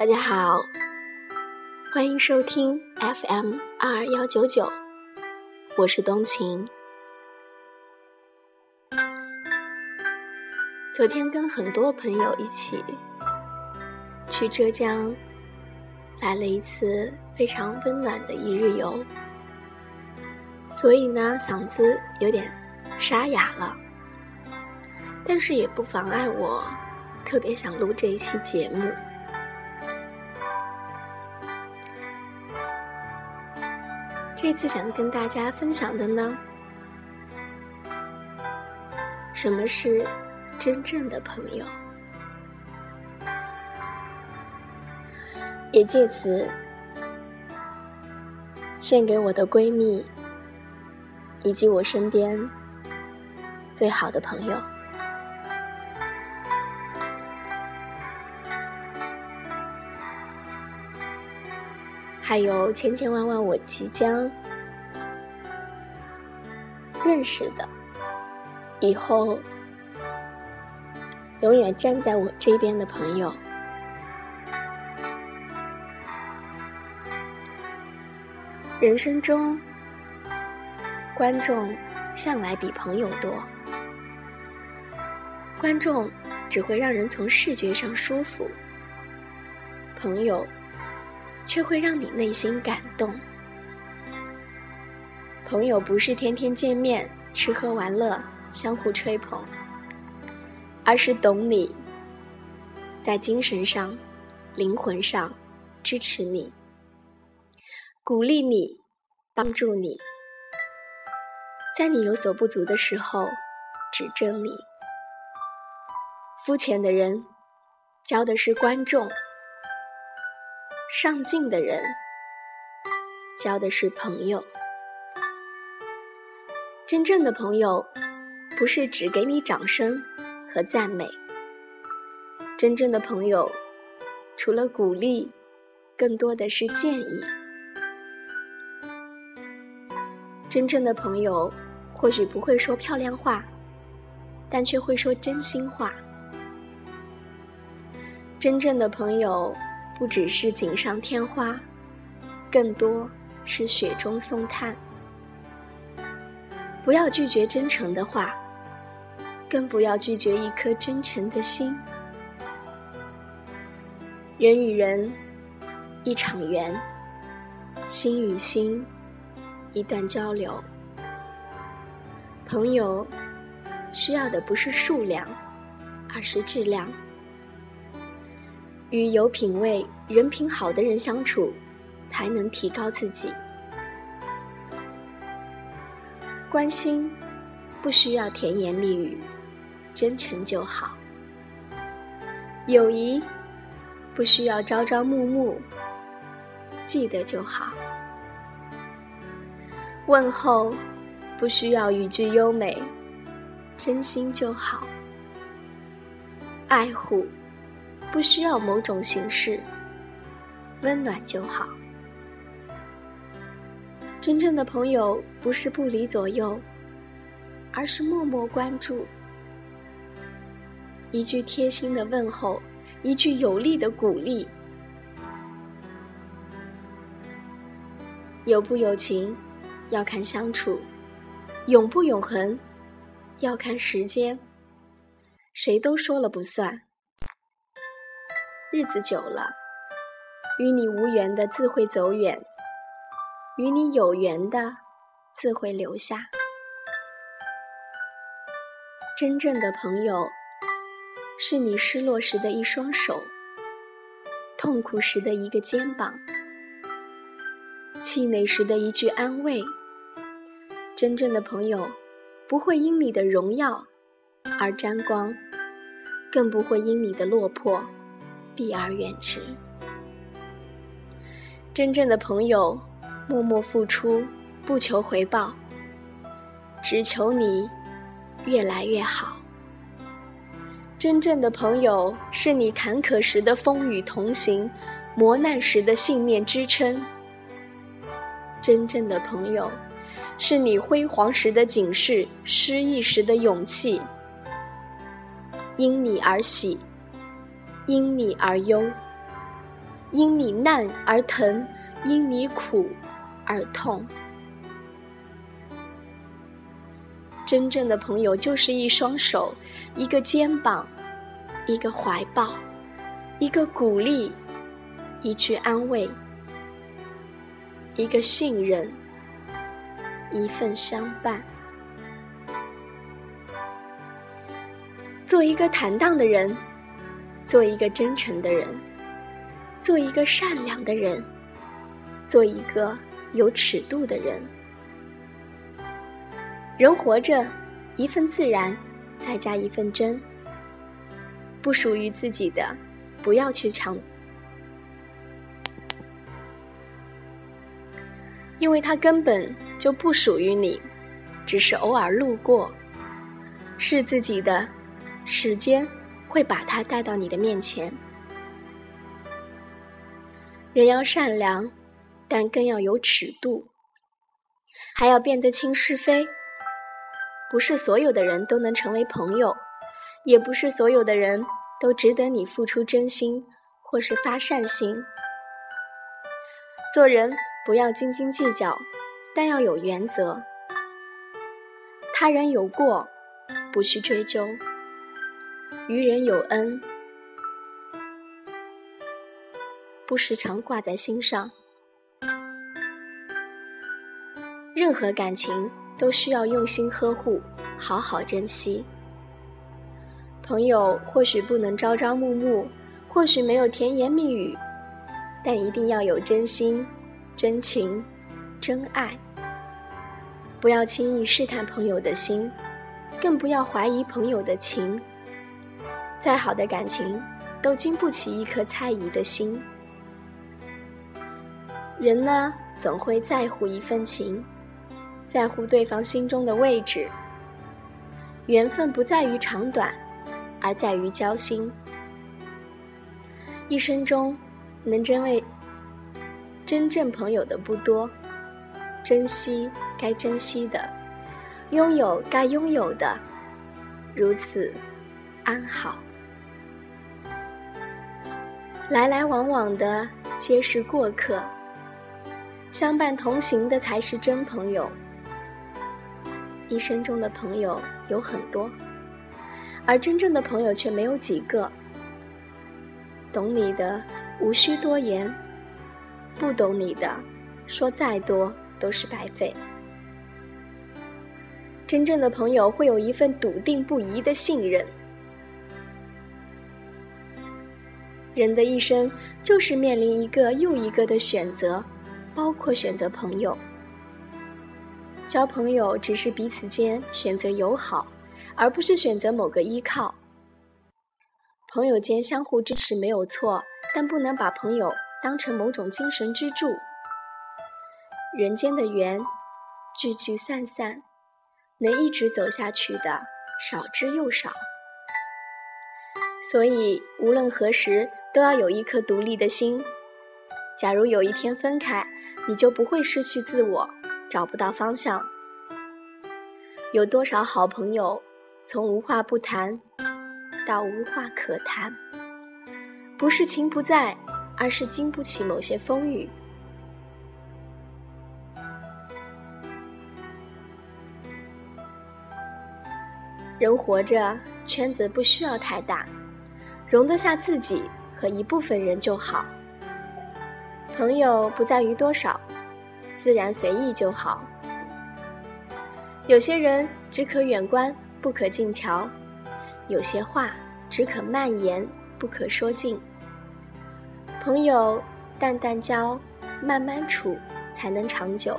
大家好，欢迎收听 FM 二幺九九，我是冬晴。昨天跟很多朋友一起去浙江，来了一次非常温暖的一日游，所以呢，嗓子有点沙哑了，但是也不妨碍我特别想录这一期节目。这次想跟大家分享的呢，什么是真正的朋友？也借此献给我的闺蜜，以及我身边最好的朋友。还有千千万万我即将认识的，以后永远站在我这边的朋友。人生中，观众向来比朋友多，观众只会让人从视觉上舒服，朋友。却会让你内心感动。朋友不是天天见面、吃喝玩乐、相互吹捧，而是懂你，在精神上、灵魂上支持你、鼓励你、帮助你，在你有所不足的时候指正你。肤浅的人交的是观众。上进的人交的是朋友，真正的朋友不是只给你掌声和赞美，真正的朋友除了鼓励，更多的是建议。真正的朋友或许不会说漂亮话，但却会说真心话。真正的朋友。不只是锦上添花，更多是雪中送炭。不要拒绝真诚的话，更不要拒绝一颗真诚的心。人与人，一场缘；心与心，一段交流。朋友需要的不是数量，而是质量。与有品位、人品好的人相处，才能提高自己。关心不需要甜言蜜语，真诚就好；友谊不需要朝朝暮暮，记得就好；问候不需要语句优美，真心就好；爱护。不需要某种形式，温暖就好。真正的朋友不是不离左右，而是默默关注。一句贴心的问候，一句有力的鼓励。有不有情，要看相处；永不永恒，要看时间。谁都说了不算。日子久了，与你无缘的自会走远，与你有缘的自会留下。真正的朋友，是你失落时的一双手，痛苦时的一个肩膀，气馁时的一句安慰。真正的朋友，不会因你的荣耀而沾光，更不会因你的落魄。避而远之。真正的朋友，默默付出，不求回报，只求你越来越好。真正的朋友，是你坎坷时的风雨同行，磨难时的信念支撑。真正的朋友，是你辉煌时的警示，失意时的勇气。因你而喜。因你而忧，因你难而疼，因你苦而痛。真正的朋友就是一双手，一个肩膀，一个怀抱，一个鼓励，一句安慰，一个信任，一份相伴。做一个坦荡的人，做一个真诚的人，做一个善良的人，做一个有尺度的人。人活着，一份自然，再加一份真。不属于自己的，不要去抢，因为它根本就不属于你，只是偶尔路过。是自己的，时间会把他带到你的面前。人要善良，但更要有尺度，还要辨得清是非。不是所有的人都能成为朋友，也不是所有的人都值得你付出真心或是发善心。做人不要斤斤计较，但要有原则。他人有过，不需追究；于人有恩，不时常挂在心上。任何感情。都需要用心呵护，好好珍惜。朋友或许不能朝朝暮暮，或许没有甜言蜜语，但一定要有真心、真情、真爱。不要轻易试探朋友的心，更不要怀疑朋友的情。再好的感情，都经不起一颗猜疑的心。人呢，总会在乎一份情。在乎对方心中的位置，缘分不在于长短，而在于交心。一生中能真为真正朋友的不多，珍惜该珍惜的，拥有该拥有的，如此安好。来来往往的皆是过客，相伴同行的才是真朋友。一生中的朋友有很多，而真正的朋友却没有几个。懂你的无需多言，不懂你的说再多都是白费。真正的朋友会有一份笃定不移的信任。人的一生就是面临一个又一个的选择，包括选择朋友。交朋友只是彼此间选择友好，而不是选择某个依靠。朋友间相互支持没有错，但不能把朋友当成某种精神支柱。人间的缘，聚聚散散，能一直走下去的少之又少。所以无论何时都要有一颗独立的心。假如有一天分开，你就不会失去自我。找不到方向，有多少好朋友，从无话不谈到无话可谈，不是情不在，而是经不起某些风雨。人活着，圈子不需要太大，容得下自己和一部分人就好。朋友不在于多少。自然随意就好。有些人只可远观，不可近瞧；有些话只可慢言，不可说尽。朋友淡淡交，慢慢处，才能长久；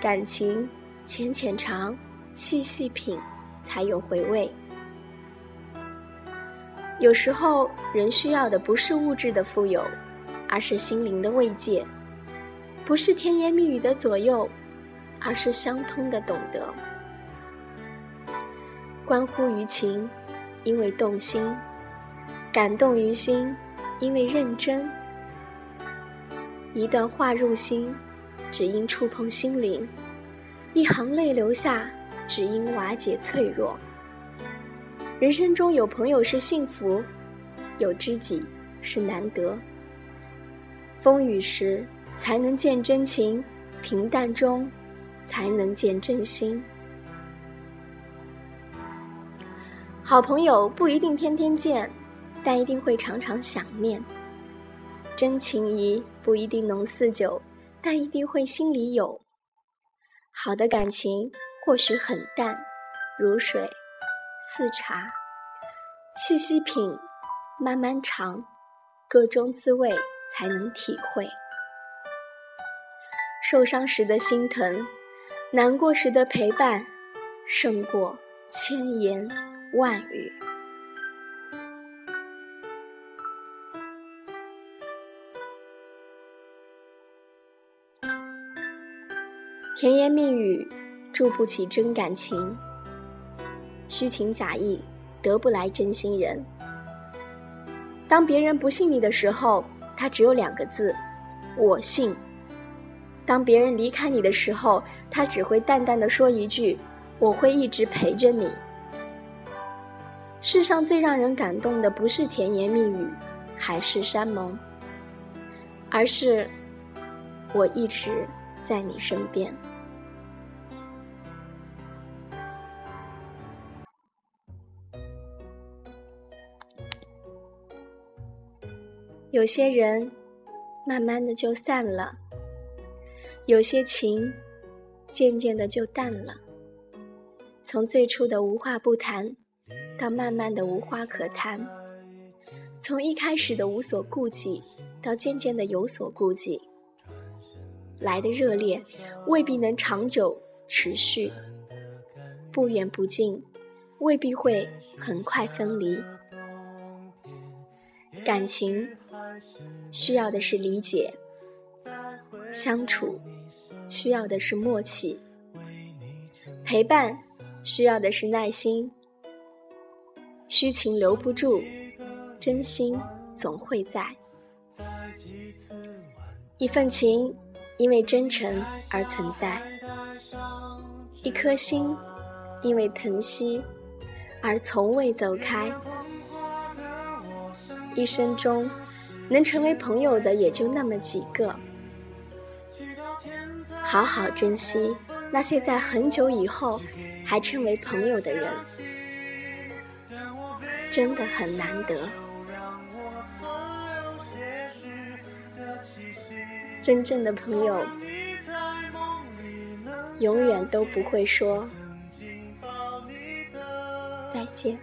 感情浅浅尝，细细品，才有回味。有时候，人需要的不是物质的富有，而是心灵的慰藉。不是甜言蜜语的左右，而是相通的懂得。关乎于情，因为动心；感动于心，因为认真。一段话入心，只因触碰心灵；一行泪流下，只因瓦解脆弱。人生中有朋友是幸福，有知己是难得，风雨时才能见真情，平淡中才能见真心。好朋友不一定天天见，但一定会常常想念；真情谊不一定浓似酒，但一定会心里有。好的感情或许很淡，如水似茶，细细品，慢慢尝，各中滋味才能体会。受伤时的心疼，难过时的陪伴，胜过千言万语。甜言蜜语筑不起真感情，虚情假意得不来真心人。当别人不信你的时候，他只有两个字：我信；当别人离开你的时候，他只会淡淡的说一句：我会一直陪着你。世上最让人感动的，不是甜言蜜语、海誓山盟，而是我一直在你身边。有些人，慢慢的就散了；有些情，渐渐的就淡了。从最初的无话不谈，到慢慢的无话可谈；从一开始的无所顾忌，到渐渐的有所顾忌。来的热烈，未必能长久持续；不远不近，未必会很快分离。感情。需要的是理解，相处需要的是默契，陪伴需要的是耐心。虚情留不住，真心总会在。一份情因为真诚而存在，一颗心因为疼惜而从未走开。一生中。能成为朋友的也就那么几个，好好珍惜那些在很久以后还成为朋友的人，真的很难得。真正的朋友，永远都不会说再见。